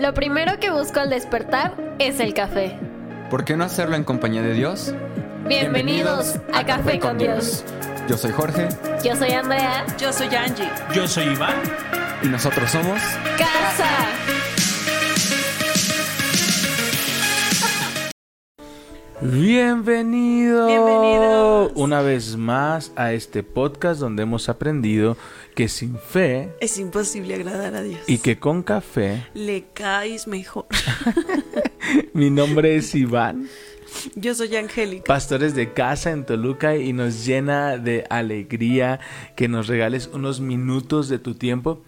Lo primero que busco al despertar es el café. ¿Por qué no hacerlo en compañía de Dios? Bienvenidos, a, Café, con Dios. Yo soy Jorge Yo soy Andrea. Yo soy Angie. Yo soy Iván. y nosotros somos... Casa. Bienvenido. Bienvenidos. Una vez más a este podcast donde hemos aprendido que sin fe Es imposible agradar a Dios. y que con café, le caes mejor. mi nombre es Iván, Yo soy Angélica. pastores de casa en Toluca y nos llena de alegría que nos regales unos minutos de tu tiempo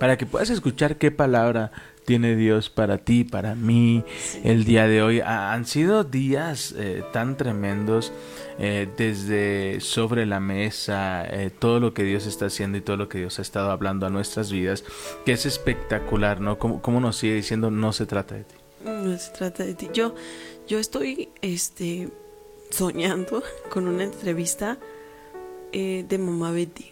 para que puedas escuchar qué palabra tiene Dios para ti, para mí, el día de hoy. Ha- han sido días eh, tan tremendos eh, desde sobre la mesa, eh, todo lo que Dios está haciendo y todo lo que Dios ha estado hablando a nuestras vidas, que es espectacular, ¿no? Como, como nos sigue diciendo, no se trata de ti. No se trata de ti. Yo, yo estoy este, soñando con una entrevista de Mamá Betty.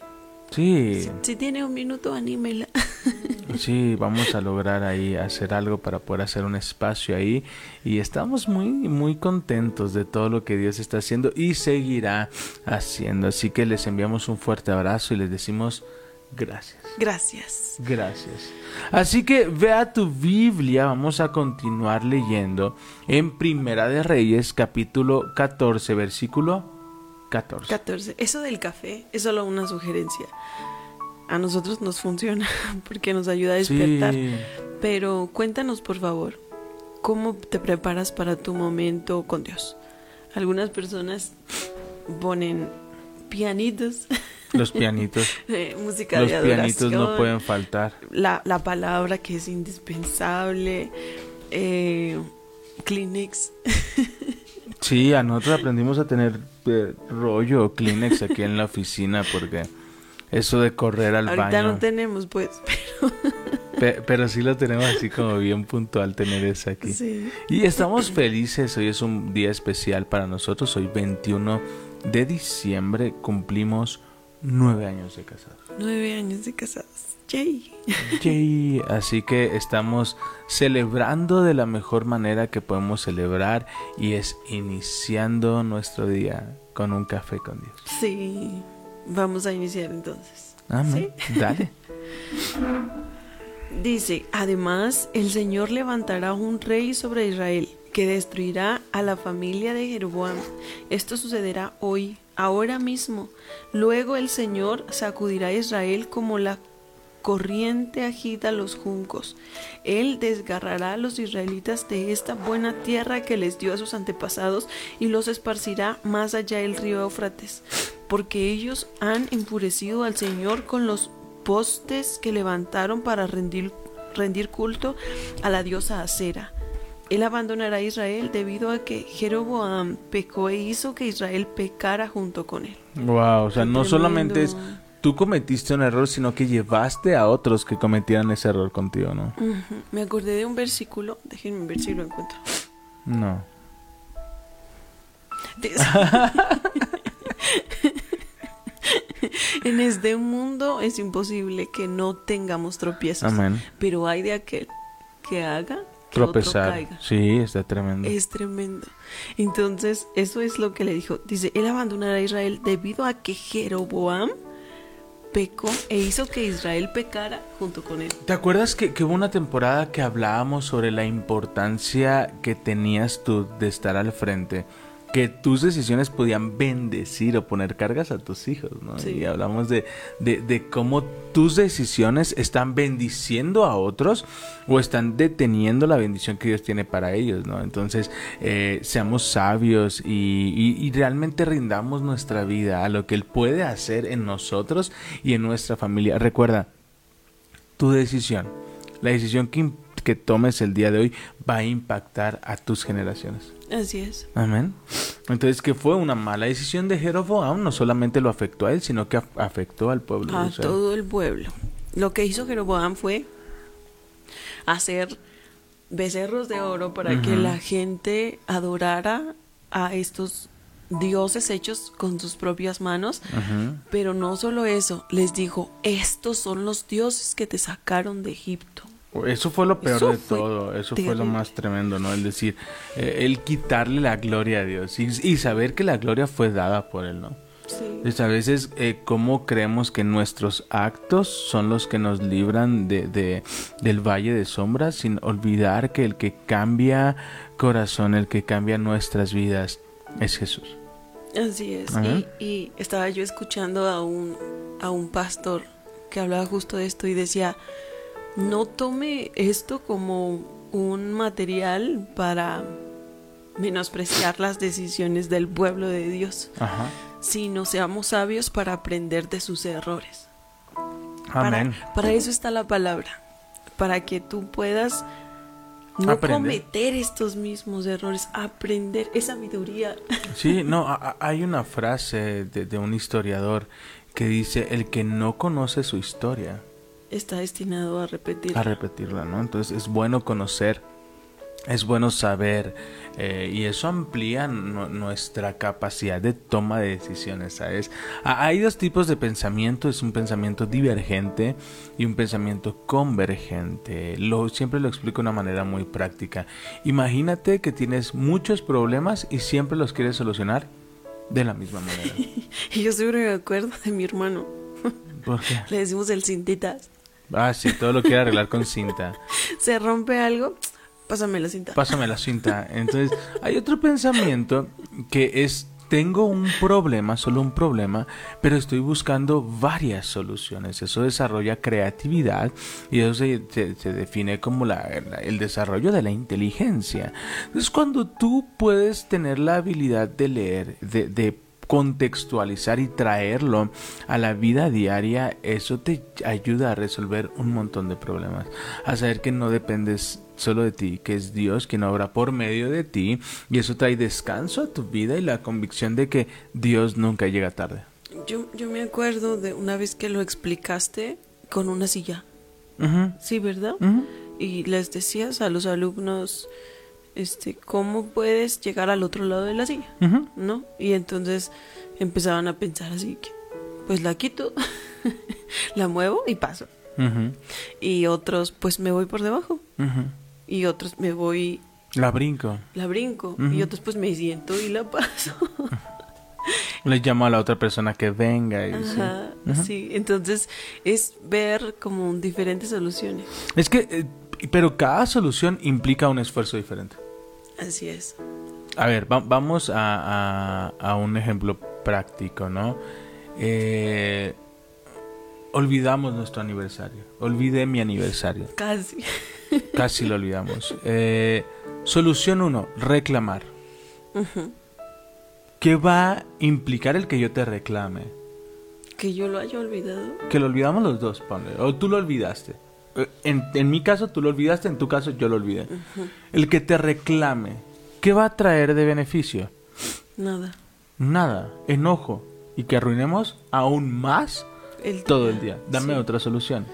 Sí, Si, si tiene un minuto, anímela. sí, vamos a lograr ahí hacer algo para poder hacer un espacio ahí y estamos muy, muy contentos de todo lo que Dios está haciendo y seguirá haciendo. Así que les enviamos un fuerte abrazo y les decimos gracias. Gracias. Gracias. Así que vea tu Biblia, vamos a continuar leyendo en Primera de Reyes, capítulo 14, versículo 14. 14. Eso del café es solo una sugerencia. A nosotros nos funciona porque nos ayuda a despertar. Sí. Pero cuéntanos, por favor, ¿cómo te preparas para tu momento con Dios? Algunas personas ponen pianitos, Los pianitos. eh, música Los de pianitos adoración, no pueden faltar. la, la palabra que es indispensable, eh, Kleenex. Sí, a nosotros aprendimos a tener eh, rollo o Kleenex aquí en la oficina porque eso de correr al Ahorita baño. no tenemos, pues, pero Pe- pero sí lo tenemos así como bien puntual tener eso aquí. sí. Y estamos felices, hoy es un día especial para nosotros, hoy 21 de diciembre cumplimos nueve años de casados. Nueve años de casados. Yay. Yay. Así que estamos celebrando de la mejor manera que podemos celebrar y es iniciando nuestro día con un café con Dios. Sí. Vamos a iniciar entonces. Amén. Dale. Dice, además, el Señor levantará un rey sobre Israel que destruirá a la familia de Jeroboam. Esto sucederá hoy, ahora mismo. Luego el Señor sacudirá a Israel como la corriente agita los juncos. Él desgarrará a los israelitas de esta buena tierra que les dio a sus antepasados y los esparcirá más allá del río Éufrates, porque ellos han enfurecido al Señor con los postes que levantaron para rendir, rendir culto a la diosa Acera. Él abandonará a Israel debido a que Jeroboam pecó e hizo que Israel pecara junto con él. Wow, o sea, Qué no solamente es. Tú cometiste un error, sino que llevaste a otros que cometieran ese error contigo, ¿no? Me acordé de un versículo, déjenme ver si lo encuentro. No. En este mundo es imposible que no tengamos tropiezos, Amén. pero hay de aquel que haga que otro Tropezar. caiga. Sí, está tremendo. Es tremendo. Entonces, eso es lo que le dijo. Dice, él abandonará a Israel debido a que Jeroboam pecó e hizo que Israel pecara junto con él. ¿Te acuerdas que, que hubo una temporada que hablábamos sobre la importancia que tenías tú de estar al frente? Que tus decisiones podían bendecir o poner cargas a tus hijos, ¿no? Sí. Y hablamos de, de, de cómo tus decisiones están bendiciendo a otros o están deteniendo la bendición que Dios tiene para ellos, ¿no? Entonces, eh, seamos sabios y, y- y realmente rindamos nuestra vida a lo que Él puede hacer en nosotros y en nuestra familia. Recuerda, tu decisión, la decisión que, que tomes el día de hoy va a impactar a tus generaciones. Así es. Amén. Entonces, que fue una mala decisión de Jeroboam, no solamente lo afectó a él, sino que af- afectó al pueblo de A Israel. todo el pueblo. Lo que hizo Jeroboam fue hacer becerros de oro para que la gente adorara a estos dioses hechos con sus propias manos. Pero no solo eso, les dijo, estos son los dioses que te sacaron de Egipto. Eso fue lo peor Eso de todo, eso fue lo más tremendo, ¿no? El decir, eh, el quitarle la gloria a Dios y, y saber que la gloria fue dada por Él, ¿no? Sí. Entonces, a veces, eh, ¿cómo creemos que nuestros actos son los que nos libran de, de- del valle de sombras? Sin olvidar que el que cambia corazón, el que cambia nuestras vidas, es Jesús. Así es. Y, y estaba yo escuchando a un, a un pastor que hablaba justo de esto y decía, no tome esto como un material para menospreciar las decisiones del pueblo de Dios, Ajá. sino seamos sabios para aprender de sus errores. Para- Amén. Para, eso está la palabra, para que tú puedas no Aprender. cometer estos mismos errores, aprender esa sabiduría. Sí, no, a- hay una frase de, de un historiador que dice, el que no conoce su historia, está destinado a repetir. a repetirla, ¿no? Entonces es bueno conocer, es bueno saber eh, y eso amplía nu- nuestra capacidad de toma de decisiones, ¿sabes? Ha- Hay dos tipos de pensamiento, es un pensamiento divergente y un pensamiento convergente. Lo, siempre lo explico de una manera muy práctica. Imagínate que tienes muchos problemas y siempre los quieres solucionar de la misma manera. Y yo siempre me acuerdo de mi hermano. ¿Por qué? Le decimos el cintitas. Ah, sí, todo lo quiere arreglar con cinta. Se rompe algo, pásame la cinta. Pásame la cinta. Entonces, hay otro pensamiento que es, tengo un problema, solo un problema, pero estoy buscando varias soluciones. Eso desarrolla creatividad y eso se, se- se define como la- la- el desarrollo de la inteligencia. Entonces, cuando tú puedes tener la habilidad de leer, de, de contextualizar y traerlo a la vida diaria, eso te ayuda a resolver un montón de problemas. A saber que no dependes solo de ti, que es Dios quien obra por medio de ti y eso trae descanso a tu vida y la convicción de que Dios nunca llega tarde. Yo, yo me acuerdo de una vez que lo explicaste con una silla. Sí, ¿verdad? Y les decías a los alumnos, este, ¿cómo puedes llegar al otro lado de la silla? Ujú. ¿No? Y entonces empezaban a pensar así que, pues la quito, la muevo y paso. Ujú, Y otros, pues me voy por debajo. ujú. Y otros me voy, La brinco. la brinco. Y otros, pues me siento y la paso. Le llamo a la otra persona que venga. Y, sí. Ajá, sí. Entonces es ver como diferentes soluciones. Es que, eh, pero cada solución implica un esfuerzo diferente. Así es. A ver, va- vamos a, a- a un ejemplo práctico, ¿no? Eh, olvidamos nuestro aniversario. Olvidé mi aniversario. Casi. Casi lo olvidamos. Eh, solución 1, reclamar. ¿Qué va a implicar el que yo te reclame? Que yo lo haya olvidado. Que lo olvidamos los dos, ponle. O tú lo olvidaste. Eh, En, en mi caso tú lo olvidaste, en tu caso yo lo olvidé. El que te reclame, ¿qué va a traer de beneficio? Nada. Nada, enojo. Y que arruinemos aún más El todo el día. Dame Sí. otra solución.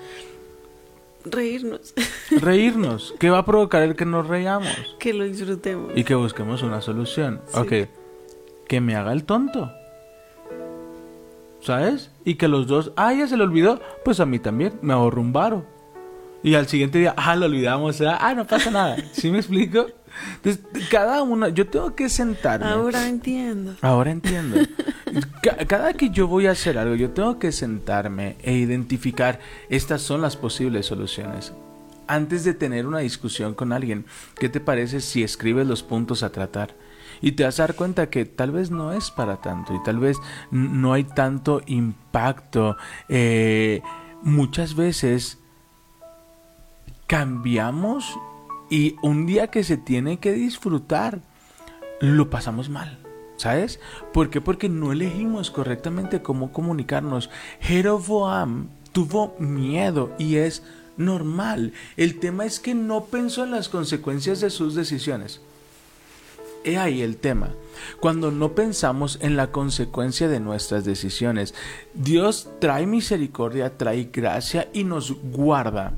Reírnos. Reírnos. ¿Qué va a provocar el que nos reíamos? que lo disfrutemos. Y que busquemos una solución. Sí. Ok. Que me haga el tonto. ¿Sabes? Y que los dos, ah, ya se le olvidó. Pues a mí también. Me ahorro un varo. Y al siguiente día, ah, lo olvidamos. ah, no pasa nada. ¿Sí me explico? Entonces, cada uno, yo tengo que sentarme. Ahora entiendo. Ahora entiendo. Ca- Cada que yo voy a hacer algo, yo tengo que sentarme e identificar estas son las posibles soluciones. Antes de tener una discusión con alguien, ¿qué te parece si escribes los puntos a tratar? Y te vas a dar cuenta que tal vez no es para tanto y tal vez no hay tanto impacto. Eh, muchas veces cambiamos y un día que se tiene que disfrutar, lo pasamos mal. ¿Sabes? ¿Por qué? Porque no elegimos correctamente cómo comunicarnos. Jeroboam tuvo miedo y es normal. El tema es que no pensó en las consecuencias de sus decisiones. He ahí el tema. Cuando no pensamos en la consecuencia de nuestras decisiones, Dios trae misericordia, trae gracia y nos guarda.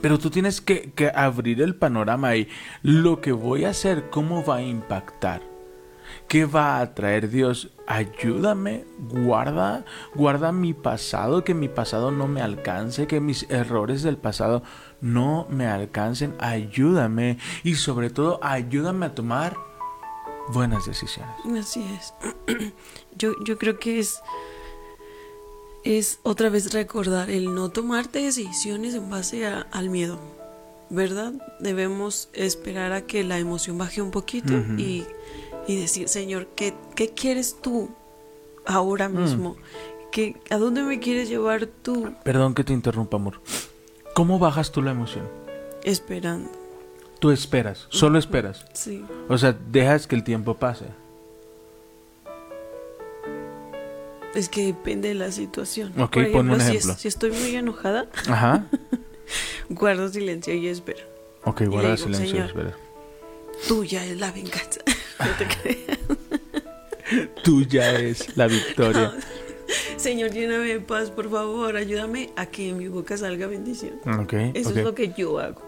Pero tú tienes que, que abrir el panorama y lo que voy a hacer, cómo va a impactar. ¿Qué va a traer Dios? Ayúdame, guarda, guarda mi pasado, que mi pasado no me alcance, que mis errores del pasado no me alcancen. Ayúdame y sobre todo ayúdame a tomar buenas decisiones. Así es. Yo, yo creo que es, es otra vez recordar el no tomarte decisiones en base a- al miedo, ¿verdad? Debemos esperar a que la emoción baje un poquito y, y decir, Señor, ¿qué, qué quieres tú ahora mismo? ¿Qué, ¿A dónde me quieres llevar tú? Perdón que te interrumpa, amor. ¿Cómo bajas tú la emoción? Esperando, Tú esperas, solo esperas. sí. O sea, dejas que el tiempo pase. Es que depende de la situación. Ok, Por ponme un si es- ejemplo. si estoy muy enojada, Ajá. guardo silencio y espero. Ok, guarda digo, silencio. "Señor". Espera. Tuya es la venganza. No te creas. Tuya es la victoria. Señor, lléname de paz, por favor. Ayúdame a que en mi boca salga bendición. Ok, Eso es lo que yo hago.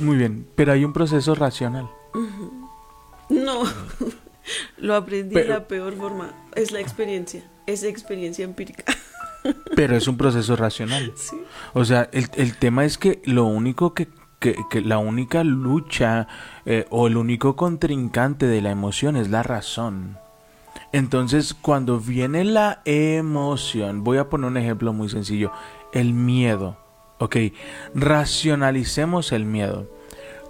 Muy bien, pero hay un proceso racional. No, lo aprendí de la peor forma. Es la experiencia. Es experiencia empírica. Pero es un proceso racional. Sí. O sea, el, el tema es que lo único que, que, que la única lucha eh, o el único contrincante de la emoción es la razón. Entonces, cuando viene la emoción, voy a poner un ejemplo muy sencillo, el miedo. Ok, racionalicemos el miedo.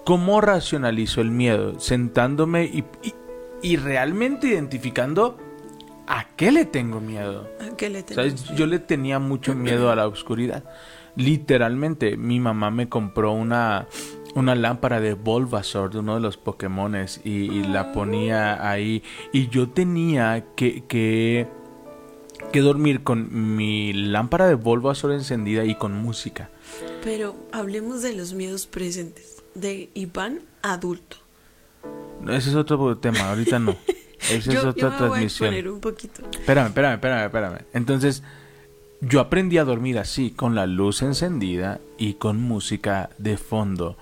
¿Cómo racionalizo el miedo? Sentándome y, y, y realmente identificando a qué le tengo miedo. ¿A qué le ¿Sabes? tenemos? Yo le tenía mucho miedo a la oscuridad. Literalmente, mi mamá me compró una, una lámpara de Bulbasaur, de uno de los Pokémones, y, y la ponía ahí. Y yo tenía que, que, que dormir con mi lámpara de Bulbasaur encendida y con música. Pero hablemos de los miedos presentes. De Iván adulto. Ese es otro tema, ahorita no. Esa es otra yo me voy a transmisión. exponer un poquito. Espérame, espérame, espérame, espérame. Entonces, yo aprendí a dormir así, con la luz encendida y con música de fondo.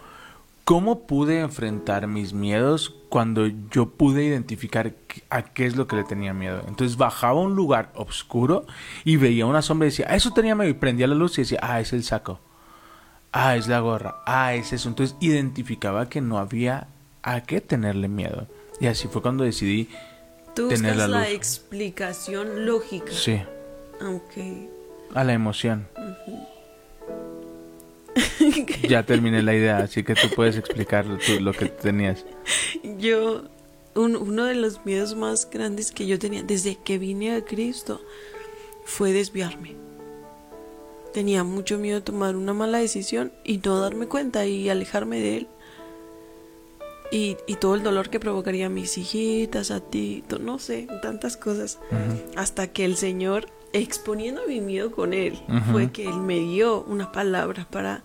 ¿Cómo pude enfrentar mis miedos cuando yo pude identificar a qué es lo que le tenía miedo? Entonces bajaba a un lugar oscuro y veía una sombra y decía, ah, eso tenía miedo. Y prendía la luz y decía, ah, es el saco. Ah, es la gorra. Ah, es eso. Entonces identificaba que no había a qué tenerle miedo. Y así fue cuando decidí, Tú Tener la la, explicación lógica. sí, Aunque. a la emoción. Ya terminé la idea, así que tú puedes explicar tú lo que tenías. Yo, un- uno de los miedos más grandes que yo tenía desde que vine a Cristo fue desviarme. Tenía mucho miedo de tomar una mala decisión y no darme cuenta y alejarme de él. Y, y todo el dolor que provocaría a mis hijitas, a ti, no sé, tantas cosas. Hasta que el Señor, exponiendo mi miedo con Él, fue que Él me dio una palabra para,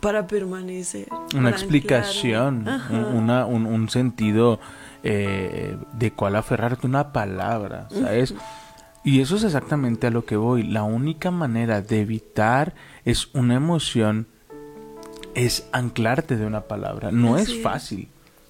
para permanecer. Una para explicación, una- un, un sentido eh, de cuál aferrarte, una palabra, ¿sabes? Y eso es exactamente a lo que voy. La única manera de evitar es una emoción, es anclarte de una palabra. No Así es fácil.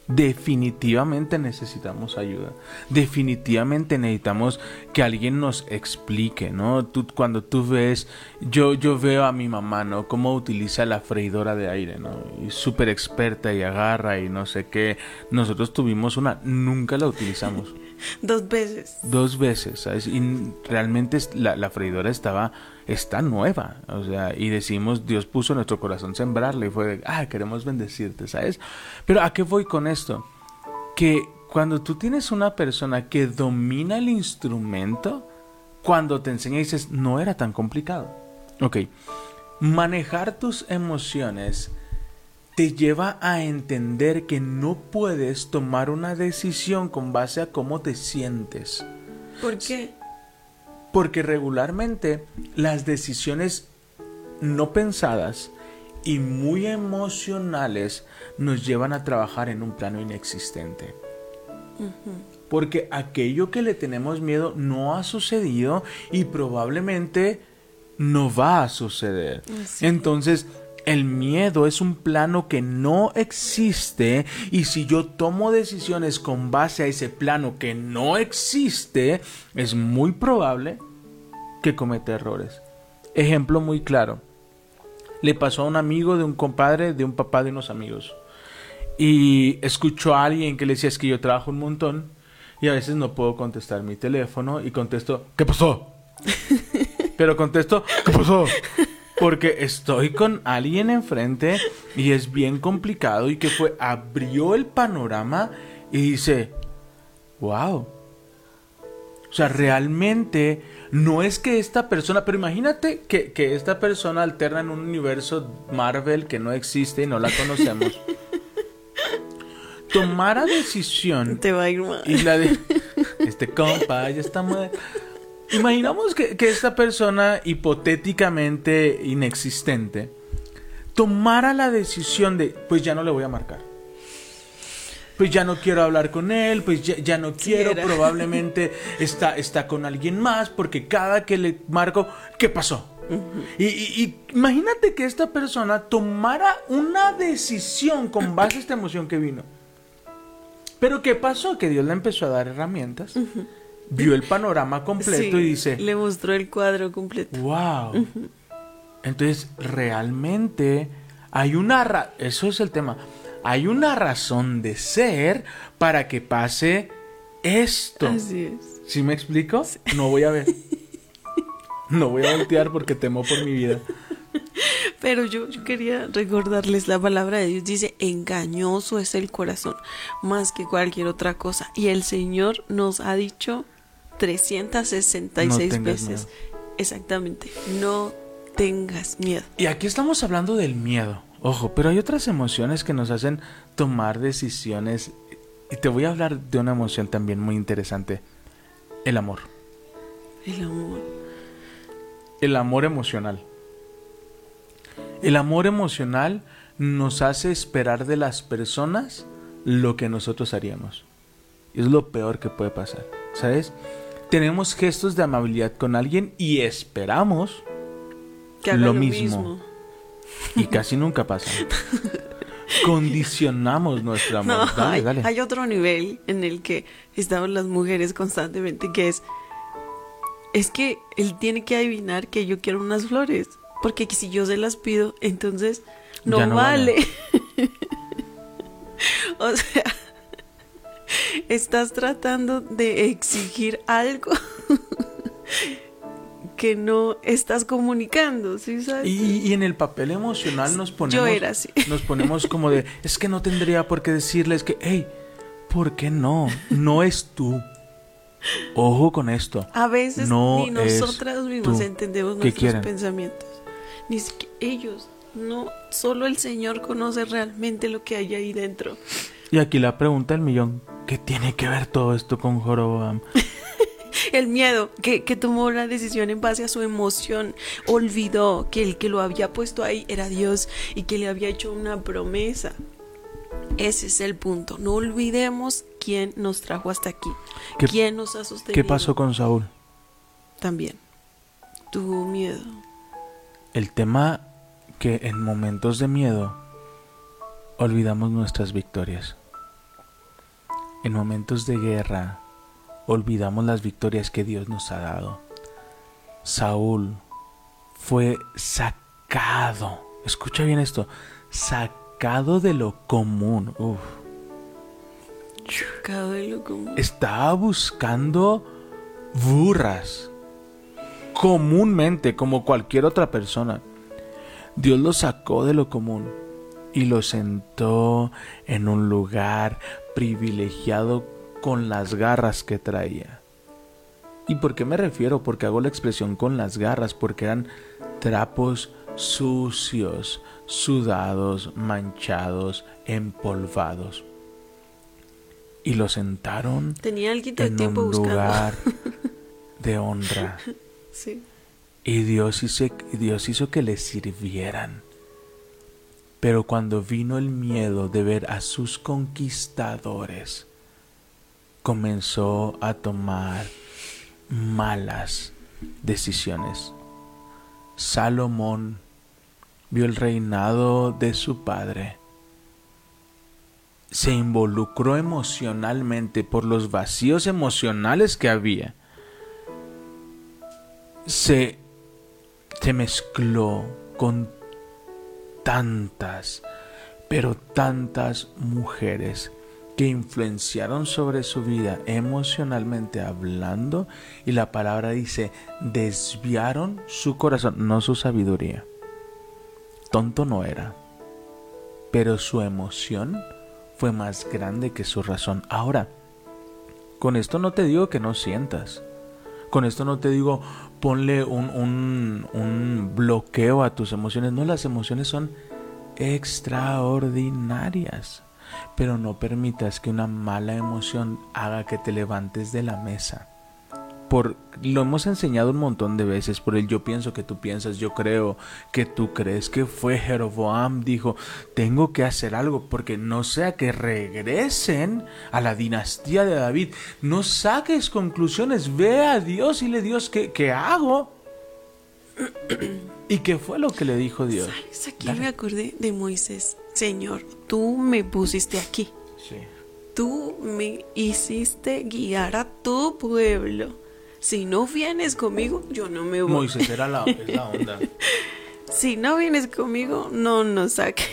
Definitivamente necesitamos ayuda. Definitivamente necesitamos que alguien nos explique, ¿no? Tú, cuando tú ves, yo, yo veo a mi mamá, ¿no? Cómo utiliza la freidora de aire, ¿no? Y súper experta y agarra y no sé qué. Nosotros tuvimos una, nunca la utilizamos. Dos veces. Dos veces, ¿sabes? Y realmente la, la freidora estaba, está nueva, o sea, y decimos, Dios puso nuestro corazón sembrarla y fue, ah, queremos bendecirte, ¿sabes? Pero ¿a qué voy con esto? Que cuando tú tienes una persona que domina el instrumento, cuando te enseña dices, no era tan complicado. Ok, manejar tus emociones te lleva a entender que no puedes tomar una decisión con base a cómo te sientes. ¿Por qué? Porque regularmente las decisiones no pensadas y muy emocionales nos llevan a trabajar en un plano inexistente. Porque aquello que le tenemos miedo no ha sucedido y probablemente no va a suceder. Entonces, El miedo es un plano que no existe y si yo tomo decisiones con base a ese plano que no existe, es muy probable que cometa errores. Ejemplo muy claro. Le pasó a un amigo de un compadre, de un papá de unos amigos. Y escuchó a alguien que le decía es que yo trabajo un montón y a veces no puedo contestar mi teléfono y contesto, ¿qué pasó? Pero contesto, ¿qué pasó? Porque estoy con alguien enfrente y es bien complicado y que fue, abrió el panorama y dice, wow. O sea, realmente no es que esta persona, pero imagínate que, que esta persona alterna en un universo Marvel que no existe y no la conocemos. Tomara decisión. Te va a ir mal. Y la de este compa ya está mal. Imaginamos que, que esta persona hipotéticamente inexistente tomara la decisión de, pues ya no le voy a marcar. Pues ya no quiero hablar con él, pues ya, ya no quiero, probablemente está, está con alguien más, porque cada que le marco, ¿qué pasó? y, y- y imagínate que esta persona tomara una decisión con base a esta emoción que vino. Pero ¿qué pasó? Que Dios le empezó a dar herramientas, vio el panorama completo Sí, y dice, Le mostró el cuadro completo. wow. Entonces, realmente hay una... ra- Eso es el tema. Hay una razón de ser para que pase esto. Así es. ¿Sí me explico? No voy a ver. No voy a voltear porque temo por mi vida. Pero yo, yo quería recordarles la palabra de Dios. Dice, engañoso es el corazón más que cualquier otra cosa. Y el Señor nos ha dicho 366 No veces. miedo. Exactamente, no tengas miedo. Y aquí estamos hablando del miedo. Ojo, pero hay otras emociones que nos hacen tomar decisiones. Y te voy a hablar de una emoción también muy interesante. El amor. El amor. El amor emocional. El amor emocional nos hace esperar de las personas lo que nosotros haríamos. Es lo peor que puede pasar. ¿Sabes? Tenemos gestos de amabilidad con alguien y esperamos Que haga Lo lo, mismo. mismo. Y casi nunca pasa. Condicionamos nuestro amor. No, dale, hay, dale. hay otro nivel en el que estamos las mujeres constantemente, que es, es que él tiene que adivinar que yo quiero unas flores, porque si yo se las pido, entonces no, no vale. o sea, estás tratando de exigir algo que no estás comunicando, ¿sí sabes? Y, y en el papel emocional nos ponemos, era así. nos ponemos como de, es que no tendría por qué decirles que, hey, ¿por qué no? No es tú. Ojo con esto. A veces No ni nosotras mismas tú. entendemos ¿Qué nuestros pensamientos. Ni siquiera ellos. No, solo el Señor conoce realmente lo que hay ahí dentro. Y aquí la pregunta del millón, ¿qué tiene que ver todo esto con Joroboam? El miedo, que, que tomó la decisión en base a su emoción, olvidó que el que lo había puesto ahí era Dios y que le había hecho una promesa. Ese es el punto. No olvidemos quién nos trajo hasta aquí, ¿Qué- quién nos ha sostenido. ¿Qué pasó con Saúl? También. Tuvo miedo. El tema que en momentos de miedo olvidamos nuestras victorias. En momentos de guerra olvidamos las victorias que Dios nos ha dado. Saúl fue sacado, escucha bien esto, sacado de lo común. Uf. Cada de lo común. Estaba buscando burras. Comúnmente, como cualquier otra persona. Dios lo sacó de lo común y lo sentó en un lugar privilegiado con las garras que traía. ¿Y por qué me refiero? Porque hago la expresión con las garras, porque eran trapos sucios, sudados, manchados, empolvados. Y lo sentaron Tenía el en un lugar de honra. Sí. Y Dios hizo, Dios hizo que le sirvieran. Pero cuando vino el miedo de ver a sus conquistadores, comenzó a tomar malas decisiones. Salomón vio el reinado de su padre. Se involucró emocionalmente por los vacíos emocionales que había. Se, se mezcló con tantas, pero tantas mujeres que influenciaron sobre su vida emocionalmente hablando y la palabra dice desviaron su corazón, no su sabiduría. Tonto no era, pero su emoción fue más grande que su razón. Ahora, con esto no te digo que no sientas. Con esto no te digo ponle un, un, un bloqueo a tus emociones. No, las emociones son extraordinarias. Pero no permitas que una mala emoción haga que te levantes de la mesa. Por, lo hemos enseñado un montón de veces por el yo pienso que tú piensas, yo creo que tú crees que fue Jeroboam dijo, tengo que hacer algo porque no sea que regresen a la dinastía de David, no saques conclusiones, ve a Dios y le Dios, ¿qué, qué hago? ¿Y qué fue lo que le dijo Dios? ¿Sabes? Aquí me acordé de Moisés. Señor, tú me pusiste aquí. Sí. Tú me hiciste guiar a tu pueblo. Si no vienes conmigo, yo no me voy. Moisés era la, es la onda. Si no vienes conmigo, no nos saques.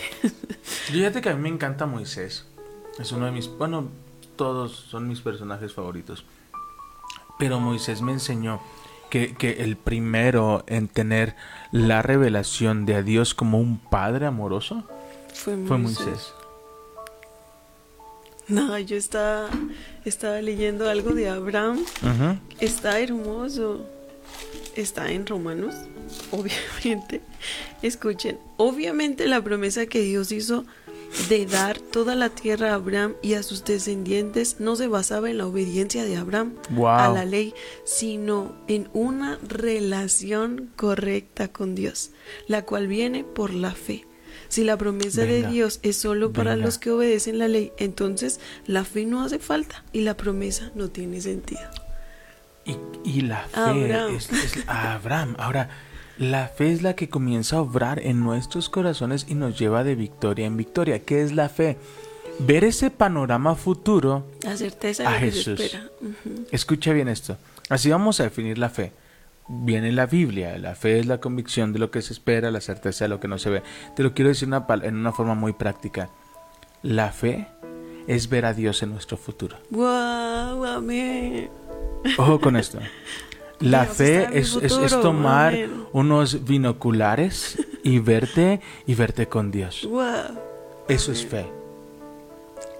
Fíjate que a mí me encanta Moisés. Es uno de mis, bueno, todos son mis personajes favoritos. Pero Moisés me enseñó que, que el primero en tener la revelación de a Dios como un padre amoroso Fue Moisés. fue Moisés. No, yo estaba, estaba leyendo algo de Abraham. Está hermoso. Está en Romanos, obviamente. Escuchen, obviamente la promesa que Dios hizo de dar toda la tierra a Abraham y a sus descendientes no se basaba en la obediencia de Abraham Wow. a la ley, sino en una relación correcta con Dios, la cual viene por la fe. Si la promesa Venga, de Dios es solo para los que obedecen la ley, entonces la fe no hace falta y la promesa no tiene sentido. Y, y la fe Abraham. es, es Abraham. Ahora, la fe es la que comienza a obrar en nuestros corazones y nos lleva de victoria en victoria. ¿Qué es la fe? Ver ese panorama futuro. La certeza A Jesús. Ujú. Escucha bien esto. Así vamos a definir la fe. Viene la Biblia. La fe es la convicción de lo que se espera, la certeza de lo que no se ve. Te lo quiero decir una en una forma muy práctica. La fe es ver a Dios en nuestro futuro. Guau, amén. Ojo con esto. La Dios fe es, es- tomar amén. unos binoculares y verte y verte con Dios. Guau. Eso es fe.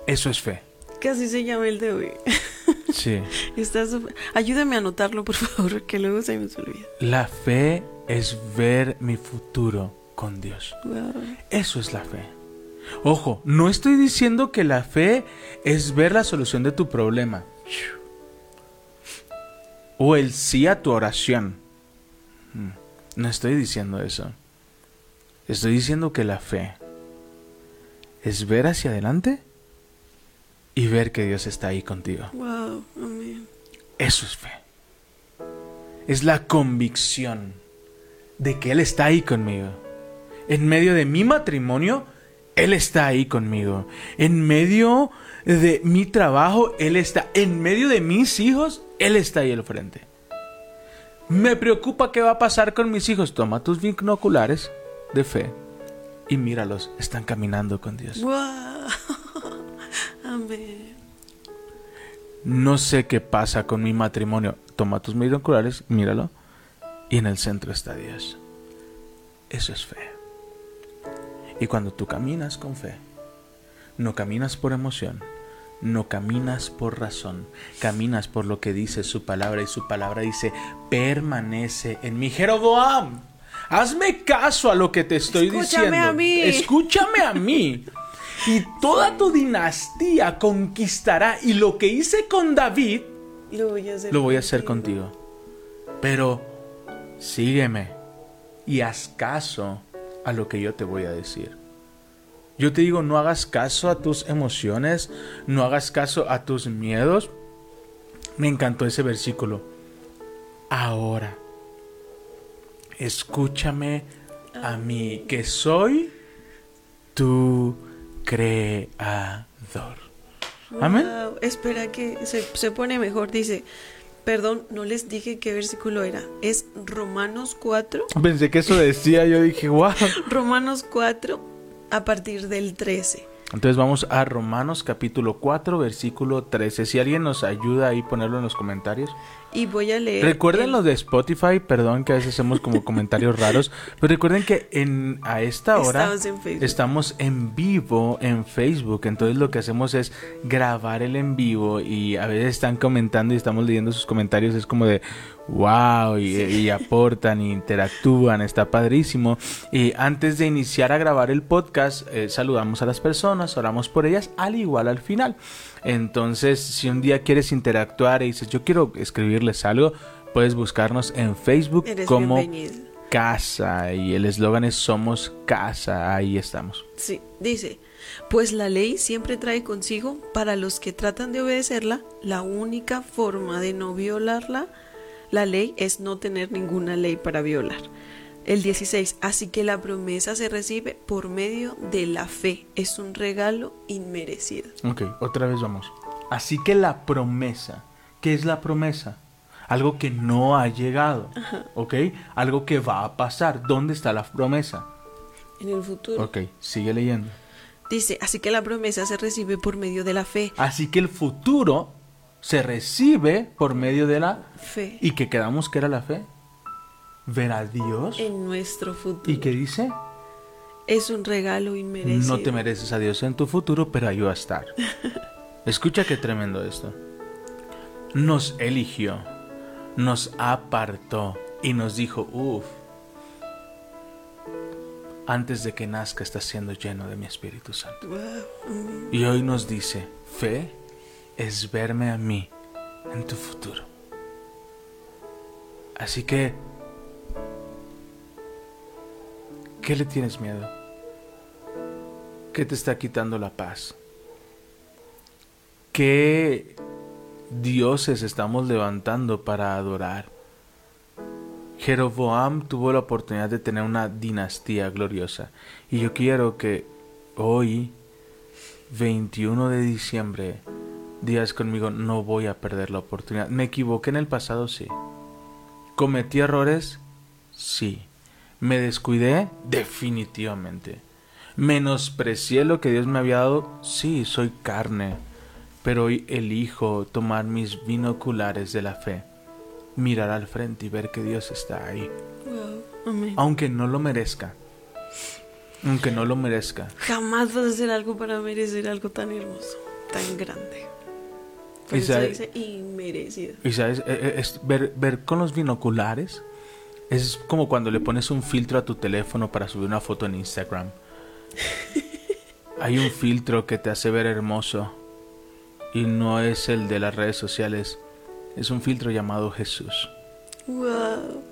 Eso es fe. Casi se llama el de hoy. Sí. Está Ayúdame a anotarlo, por favor, que luego se me olvida. La fe es ver mi futuro con Dios. Eso es la fe. Ojo, no estoy diciendo que la fe es ver la solución de tu problema. O el sí a tu oración. Mm, No estoy diciendo eso. Estoy diciendo que la fe es ver hacia adelante y ver que Dios está ahí contigo. Amén. Eso es fe. Es la convicción de que Él está ahí conmigo. En medio de mi matrimonio, Él está ahí conmigo. En medio de mi trabajo, Él está. En medio de mis hijos, Él está ahí al frente. Me preocupa qué va a pasar con mis hijos. Toma tus binoculares de fe y míralos. Están caminando con Dios. Guau. Amén. No sé qué pasa con mi matrimonio. Toma tus binoculares, míralo. Y en el centro está Dios. Eso es fe. Y cuando tú caminas con fe, no caminas por emoción, no caminas por razón, caminas por lo que dice su palabra y su palabra dice, permanece en mi Jeroboam. Hazme caso a lo que te estoy Escúchame diciendo. a mí. Escúchame a mí. Y toda tu dinastía conquistará. Y lo que hice con David, Lo voy a hacer. lo voy a hacer contigo. Pero sígueme y haz caso a lo que yo te voy a decir. Yo te digo, no hagas caso a tus emociones, no hagas caso a tus miedos. Me encantó ese versículo. Ahora, escúchame a mí, que soy tu creador. Amén. Wow, Espera que se, se pone mejor. Dice, perdón, no les dije qué versículo era. Es Romanos 4. Pensé que eso decía, yo dije, wow. Romanos 4 a partir del 13. Entonces vamos a Romanos capítulo 4, versículo 13. Si alguien nos ayuda ahí ponerlo en los comentarios. Y voy a leer. Recuerden el- los de Spotify, perdón que a veces hacemos como comentarios raros, pero recuerden que en a esta hora Estamos en Facebook. estamos en vivo en Facebook, entonces lo que hacemos es grabar el en vivo y a veces están comentando y estamos leyendo sus comentarios, es como de wow y, y aportan y interactúan, está padrísimo. Y antes de iniciar a grabar el podcast, eh, saludamos a las personas, oramos por ellas, al igual al final. Entonces, si un día quieres interactuar y dices, yo quiero escribirles algo, puedes buscarnos en Facebook Eres como bienvenido. casa y el eslogan es Somos Casa, ahí estamos. Sí, dice, pues la ley siempre trae consigo, para los que tratan de obedecerla, la única forma de no violarla, la ley es no tener ninguna ley para violar. El 16, así que la promesa se recibe por medio de la fe, es un regalo inmerecido. Ok, otra vez vamos. Así que la promesa, ¿qué es la promesa? Algo que no ha llegado, ¿ok? Algo que va a pasar. ¿Dónde está la promesa? En el futuro. Ok, sigue leyendo. Dice, así que la promesa se recibe por medio de la fe. Así que el futuro se recibe por medio de la... Fe ¿Y que quedamos que era la fe? Ver a Dios. en nuestro futuro. ¿Y qué dice? Es un regalo inmerecido. No te mereces a Dios en tu futuro, pero va a estar. Escucha qué tremendo esto. Nos eligió, nos apartó y nos dijo, uff, antes de que nazca estás siendo lleno de mi Espíritu Santo. Wow. Y hoy nos dice, fe es verme a mí en tu futuro. Así que, ¿qué le tienes miedo? ¿Qué te está quitando la paz? ¿Qué dioses estamos levantando para adorar? Jeroboam tuvo la oportunidad de tener una dinastía gloriosa. Y yo quiero que hoy, 21 de diciembre, digas conmigo, no voy a perder la oportunidad. ¿Me equivoqué en el pasado? Sí. ¿Cometí errores? Sí. ¿Me descuidé? Definitivamente. ¿Menosprecié lo que Dios me había dado? Sí, soy carne. Pero hoy elijo tomar mis binoculares de la fe, mirar al frente y ver que Dios está ahí. Wow. Aunque no lo merezca. Aunque no lo merezca. Jamás vas a hacer algo para merecer algo tan hermoso, tan grande. Por Y eso sabe- dice inmerecido. Y sabes, Eh, eh, es ver, ver con los binoculares es como cuando le pones un filtro a tu teléfono para subir una foto en Instagram. Hay un filtro que te hace ver hermoso y no es el de las redes sociales, es un filtro llamado Jesús. Wow.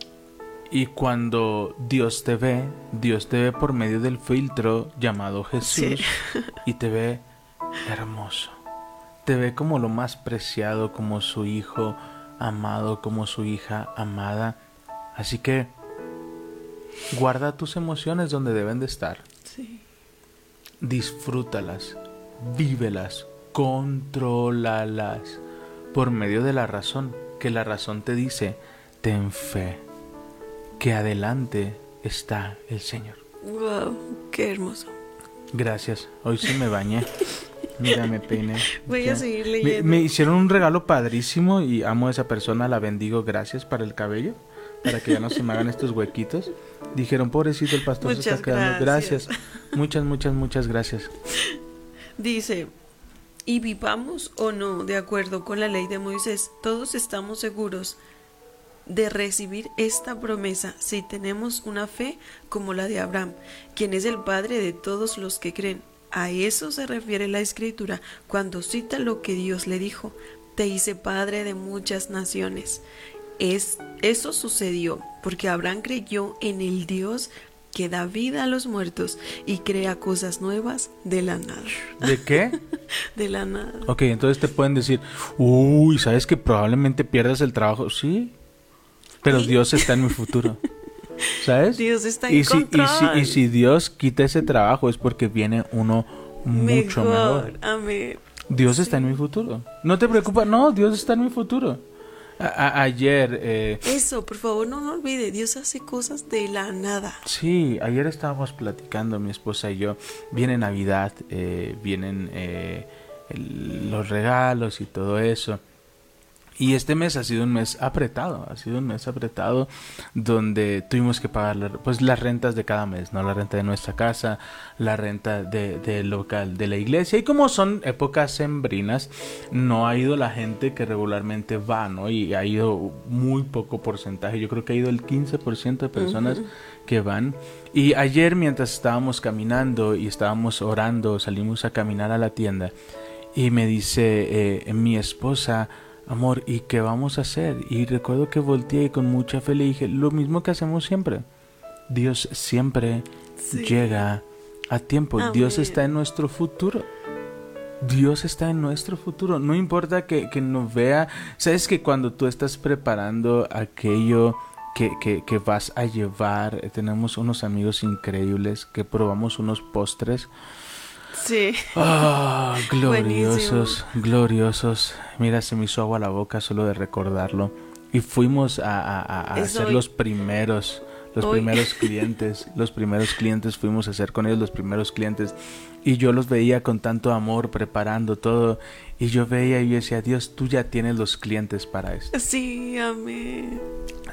Y cuando Dios te ve, Dios te ve por medio del filtro llamado Jesús y te ve hermoso. Te ve como lo más preciado, como su hijo amado, como su hija amada. Así que guarda tus emociones donde deben de estar. Sí. Disfrútalas, vívelas, controlalas por medio de la razón, que la razón te dice, ten fe, que adelante está el Señor. Wow, qué hermoso. Gracias, hoy sí me bañé. Mira, me peiné. Voy Ya. a seguir Me, leyendo. me hicieron un regalo padrísimo y amo a esa persona, la bendigo, gracias para el cabello, para que ya no se me hagan estos huequitos. Dijeron, pobrecito, el pastor se Muchas está quedando. gracias. Gracias. Muchas, muchas, muchas gracias. Dice, y vivamos o no de acuerdo con la ley de Moisés, todos estamos seguros de recibir esta promesa si tenemos una fe como la de Abraham, quien es el padre de todos los que creen. A eso se refiere la escritura cuando cita lo que Dios le dijo, te hice padre de muchas naciones. Es, eso sucedió porque Abraham creyó en el Dios que da vida a los muertos y crea cosas nuevas de la nada. ¿De qué? De la nada. Ok, entonces te pueden decir, uy, ¿sabes que probablemente pierdas el trabajo? Sí, pero Dios está en mi futuro. ¿Sabes? Dios está en y si, y, si, y si Dios quita ese trabajo es porque viene uno mucho mejor. Amén. Dios está en mi futuro. No te preocupes, no, Dios está en mi futuro. A- ayer, eh, Eso, por favor, no lo olvide. Dios hace cosas de la nada. sí, ayer estábamos platicando mi esposa y yo. Viene Navidad, eh, vienen eh, los regalos y todo eso. Y este mes ha sido un mes apretado, ha sido un mes apretado donde tuvimos que pagar pues las rentas de cada mes, ¿no? La renta de nuestra casa, la renta de- del local de la iglesia. Y como son épocas sembrinas, no ha ido la gente que regularmente va, ¿no? Y ha ido muy poco porcentaje, yo creo que ha ido el 15% de personas que van. Y ayer mientras estábamos caminando y estábamos orando, salimos a caminar a la tienda y me dice eh, mi esposa, amor, ¿y qué vamos a hacer? Y recuerdo que volteé y con mucha fe le dije, lo mismo que hacemos siempre. Dios siempre Sí. llega a tiempo. Dios está en nuestro futuro. Dios está en nuestro futuro. No importa que, que nos vea. Sabes que cuando tú estás preparando aquello que, que, que vas a llevar, tenemos unos amigos increíbles que probamos unos postres. Sí. Ah, gloriosos, gloriosos. Mira, se me hizo agua la boca solo de recordarlo. Y fuimos a, a- a- ser hoy- los primeros, los Hoy. primeros clientes. Los primeros clientes fuimos a hacer con ellos los primeros clientes. Y yo los veía con tanto amor preparando todo. Y yo veía y yo decía, Dios, tú ya tienes los clientes para esto. Sí, amén.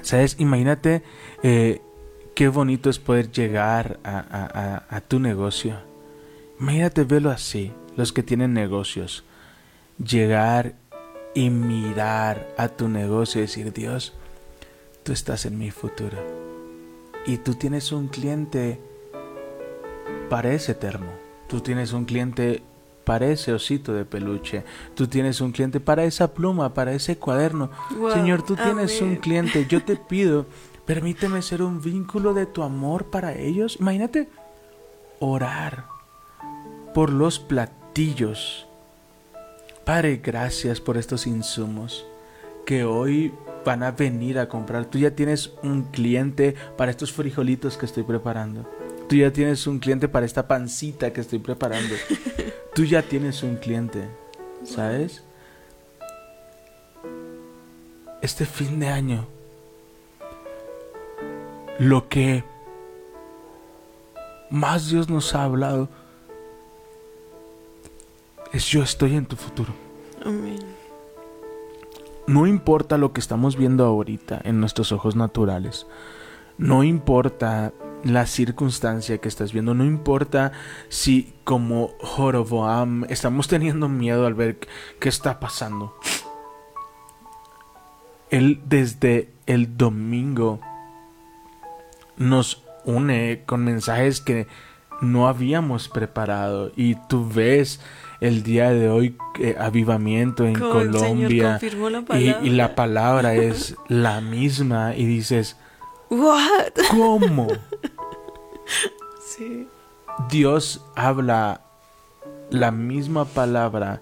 ¿Sabes? Imagínate eh, qué bonito es poder llegar a tu negocio. Imagínate verlo así, los que tienen negocios. Llegar y mirar a tu negocio y decir, Dios, tú estás en mi futuro. Y tú tienes un cliente para ese termo. Tú tienes un cliente para ese osito de peluche. Tú tienes un cliente para esa pluma, para ese cuaderno. Wow, Señor, tú tienes un cliente. Yo te pido, permíteme ser un vínculo de tu amor para ellos. Imagínate orar por los platillos. Padre, gracias por estos insumos que hoy van a venir a comprar. Tú ya tienes un cliente para estos frijolitos que estoy preparando. Tú ya tienes un cliente para esta pancita que estoy preparando. Tú ya tienes un cliente, ¿sabes? Este fin de año, lo que más Dios nos ha hablado es yo estoy en tu futuro. Amén. No importa lo que estamos viendo ahorita en nuestros ojos naturales. No importa la circunstancia que estás viendo. No importa si como Joroboam estamos teniendo miedo al ver qué está pasando. Él desde el domingo nos une con mensajes que no habíamos preparado y tú ves el día de hoy eh, avivamiento en Como el Señor Colombia la y, la palabra es la misma y dices What? ¿cómo? Sí. Dios habla la misma palabra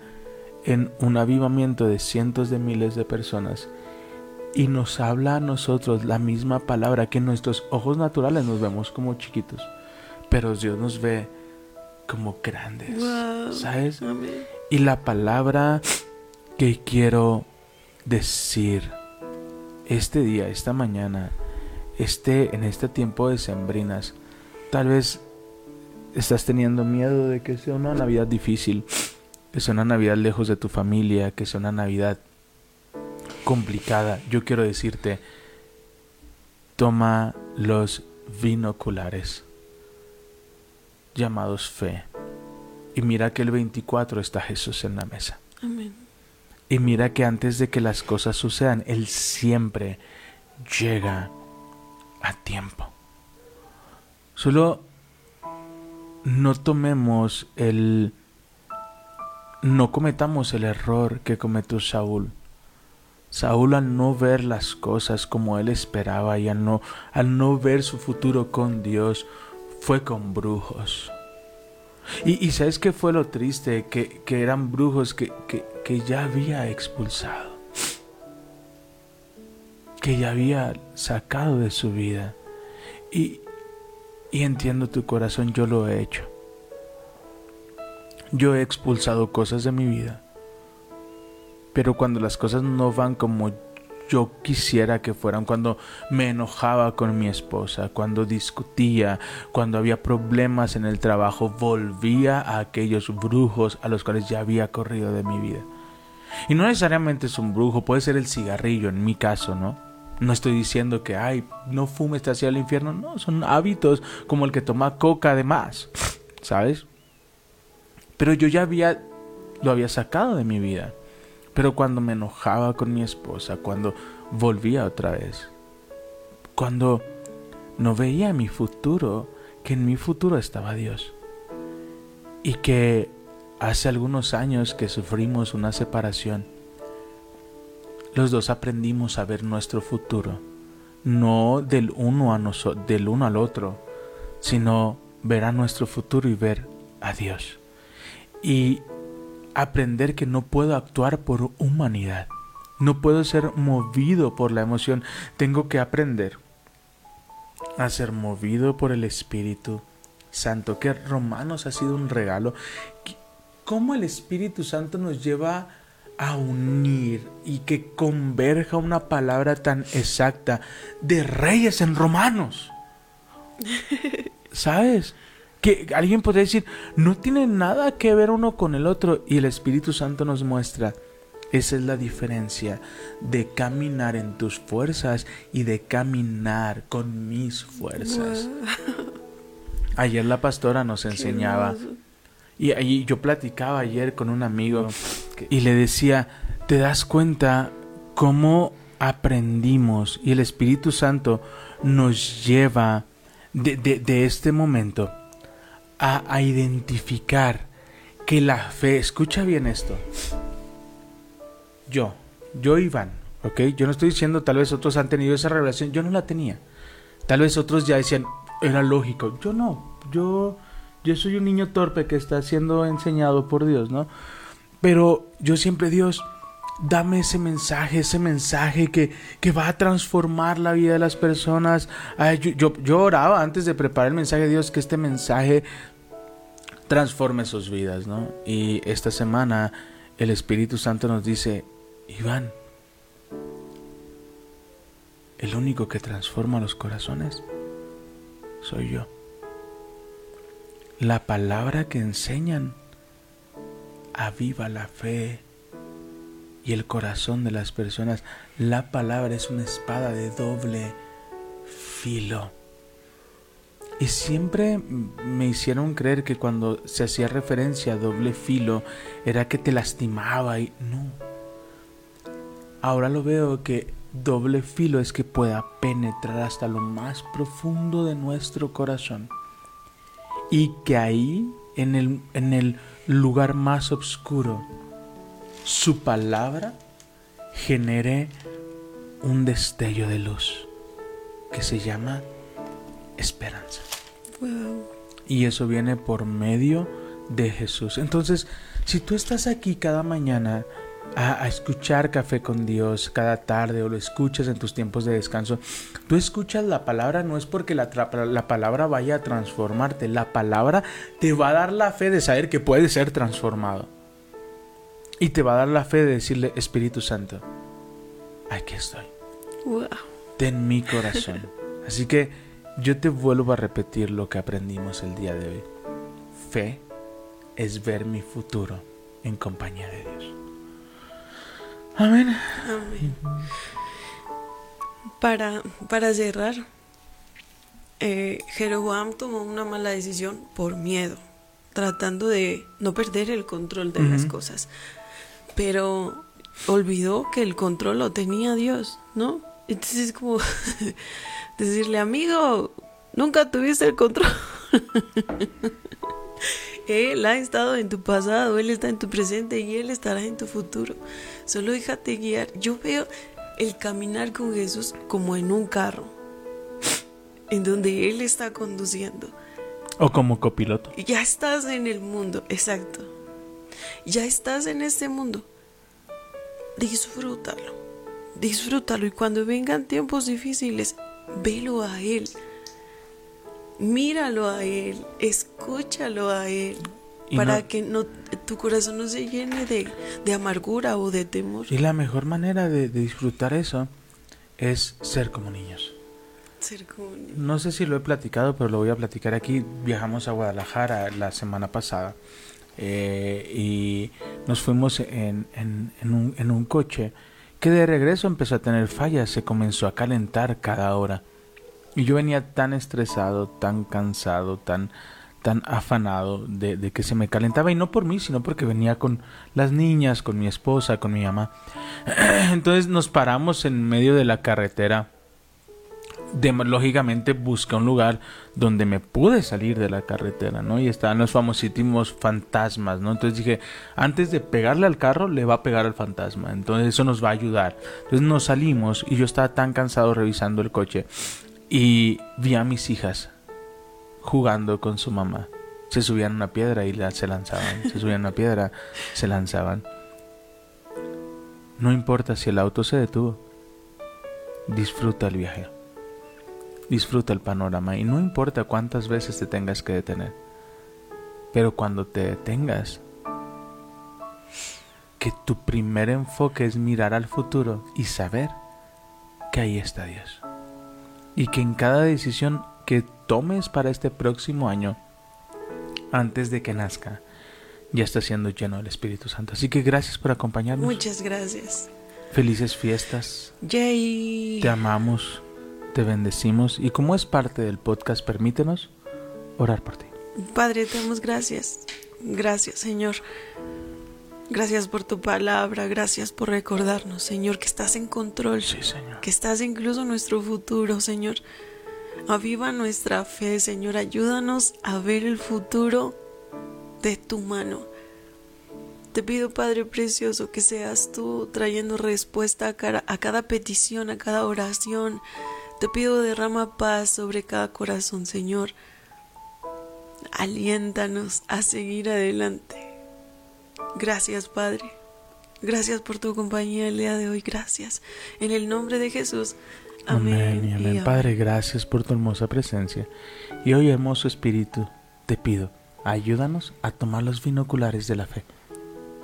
en un avivamiento de cientos de miles de personas y nos habla a nosotros la misma palabra que nuestros ojos naturales nos vemos como chiquitos, pero Dios nos ve como grandes, Wow. ¿sabes? Amén. Y la palabra que quiero decir este día, esta mañana, este, en este tiempo de sembrinas, tal vez estás teniendo miedo de que sea una Navidad difícil, que sea una Navidad lejos de tu familia, que sea una Navidad complicada. Yo quiero decirte, toma los binoculares llamados fe y mira que el 24 está Jesús en la mesa. Amén. Y mira que antes de que las cosas sucedan, Él siempre llega a tiempo. Solo no tomemos el... No cometamos el error que cometió Saúl. Saúl al no ver las cosas como él esperaba y al no, al no ver su futuro con Dios, fue con brujos. Y, y ¿sabes qué fue lo triste? Que, que eran brujos que, que, que ya había expulsado. Que ya había sacado de su vida. Y, y entiendo tu corazón, yo lo he hecho. Yo he expulsado cosas de mi vida. Pero cuando las cosas no van como yo quisiera que fueran, cuando me enojaba con mi esposa, cuando discutía, cuando había problemas en el trabajo, volvía a aquellos brujos a los cuales ya había corrido de mi vida. Y no necesariamente es un brujo, puede ser el cigarrillo en mi caso, ¿no? No estoy diciendo que, ay, no fumes, te hacia el infierno. No, son hábitos como el que toma coca además, ¿sabes? Pero yo ya había, lo había sacado de mi vida. Pero cuando me enojaba con mi esposa, cuando volvía otra vez, cuando no veía mi futuro, que en mi futuro estaba Dios. Y que hace algunos años que sufrimos una separación, los dos aprendimos a ver nuestro futuro, no del uno, a del uno al otro, sino ver a nuestro futuro y ver a Dios. Y aprender que no puedo actuar por humanidad. No puedo ser movido por la emoción. Tengo que aprender a ser movido por el Espíritu Santo. Que Romanos ha sido un regalo. ¿Cómo el Espíritu Santo nos lleva a unir y que converja una palabra tan exacta de reyes en Romanos? ¿Sabes? Que alguien podría decir, no tiene nada que ver uno con el otro y el Espíritu Santo nos muestra. Esa es la diferencia de caminar en tus fuerzas y de caminar con mis fuerzas. Ayer la pastora nos enseñaba y, y yo platicaba ayer con un amigo y le decía, ¿te das cuenta cómo aprendimos y el Espíritu Santo nos lleva de, de, de este momento? A, identificar que la fe, escucha bien esto, yo, yo Iván, ¿ok? Yo no estoy diciendo tal vez otros han tenido esa revelación, yo no la tenía. Tal vez otros ya decían, era lógico, yo no, yo, yo soy un niño torpe que está siendo enseñado por Dios, ¿no? Pero yo siempre, Dios, dame ese mensaje, ese mensaje que, que, va a transformar la vida de las personas. yo, yo, oraba antes de preparar el mensaje de Dios que este mensaje transforme sus vidas, ¿no? Y esta semana el Espíritu Santo nos dice, Iván, el único que transforma los corazones soy yo. La palabra que enseñan aviva la fe y el corazón de las personas. La palabra es una espada de doble filo. Y siempre me hicieron creer que cuando se hacía referencia a doble filo era que te lastimaba y no. Ahora lo veo que doble filo es que pueda penetrar hasta lo más profundo de nuestro corazón. Y que ahí, en el, en el lugar más oscuro, su palabra genere un destello de luz que se llama esperanza. Y eso viene por medio de Jesús. Entonces, si tú estás aquí cada mañana a, escuchar Café con Dios, cada tarde o lo escuchas en tus tiempos de descanso, tú escuchas la palabra no es porque la, la palabra vaya a transformarte, la palabra te va a dar la fe de saber que puedes ser transformado. Y te va a dar la fe de decirle, Espíritu Santo, aquí estoy. Wow. Ten mi corazón. Así que yo te vuelvo a repetir lo que aprendimos el día de hoy. Fe es ver mi futuro en compañía de Dios. Amén. Amén. Para, para cerrar, eh, Jeroboam tomó una mala decisión por miedo, tratando de no perder el control de las cosas pero olvidó que el control lo tenía Dios, ¿no? Entonces es como decirle, amigo, nunca tuviste el control. él ha estado en tu pasado, Él está en tu presente y Él estará en tu futuro. Solo déjate guiar. Yo veo el caminar con Jesús como en un carro, en donde Él está conduciendo. O como copiloto. Ya estás en el mundo, exacto ya estás en este mundo. Disfrútalo, disfrútalo y cuando vengan tiempos difíciles, velo a Él. Míralo a Él, escúchalo a Él, Y para no- que no, tu corazón no se llene de, de amargura o de temor. Y la mejor manera de, de disfrutar eso es ser como niños. Ser como un- No sé si lo he platicado, pero lo voy a platicar aquí. Viajamos a Guadalajara la semana pasada eh, y nos fuimos en, en- un coche que de regreso empezó a tener fallas, se comenzó a calentar cada hora. Y yo venía tan estresado, tan cansado, tan, tan afanado de, de que se me calentaba, y no por mí, sino porque venía con las niñas, con mi esposa, con mi mamá. Entonces nos paramos en medio de la carretera de- lógicamente busqué un lugar donde me pude salir de la carretera, ¿no? Y estaban los famosísimos fantasmas, ¿no? Entonces dije, antes de pegarle al carro, le va a pegar al fantasma. Entonces eso nos va a ayudar. Entonces nos salimos y yo estaba tan cansado revisando el coche y vi a mis hijas jugando con su mamá. Se subían a una piedra y la- se lanzaban. Se subían a una piedra, se lanzaban. No importa si el auto se detuvo. Disfruta el viaje. Disfruta el panorama y no importa cuántas veces te tengas que detener. Pero cuando te detengas, que tu primer enfoque es mirar al futuro y saber que ahí está Dios. Y que en cada decisión que tomes para este próximo año, antes de que nazca, ya está siendo lleno del Espíritu Santo. Así que gracias por acompañarnos. Muchas gracias. Felices fiestas. Yay. Te amamos, te bendecimos y como es parte del podcast, permítenos orar por ti. Padre, te damos gracias. Gracias, Señor. Gracias por tu palabra. Gracias por recordarnos, Señor, que estás en control. Sí, Señor. Que estás incluso en nuestro futuro, Señor. Aviva nuestra fe, Señor. Ayúdanos a ver el futuro de tu mano. Te pido, Padre Precioso, que seas tú trayendo respuesta a cada, a cada petición, a cada oración. Te pido derrama paz sobre cada corazón, Señor. Aliéntanos a seguir adelante. Gracias, Padre. Gracias por tu compañía el día de hoy. Gracias. En el nombre de Jesús. Amén. Amén y amén. y Padre, gracias por tu hermosa presencia. Y hoy, hermoso Espíritu, te pido, ayúdanos a tomar los binoculares de la fe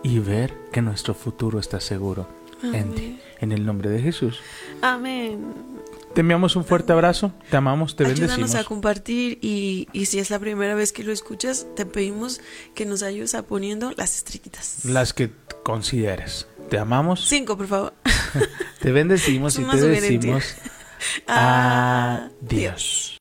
y ver que nuestro futuro está seguro en ti. Amén. En el nombre de Jesús. Amén. Te enviamos un fuerte abrazo, te amamos, te Ayúdanos bendecimos. a compartir y, y si es la primera vez que lo escuchas, te pedimos que nos ayudes a poniendo las estrellitas. Las que consideres. Te amamos, Cinco, por favor. te bendecimos y te decimos adiós.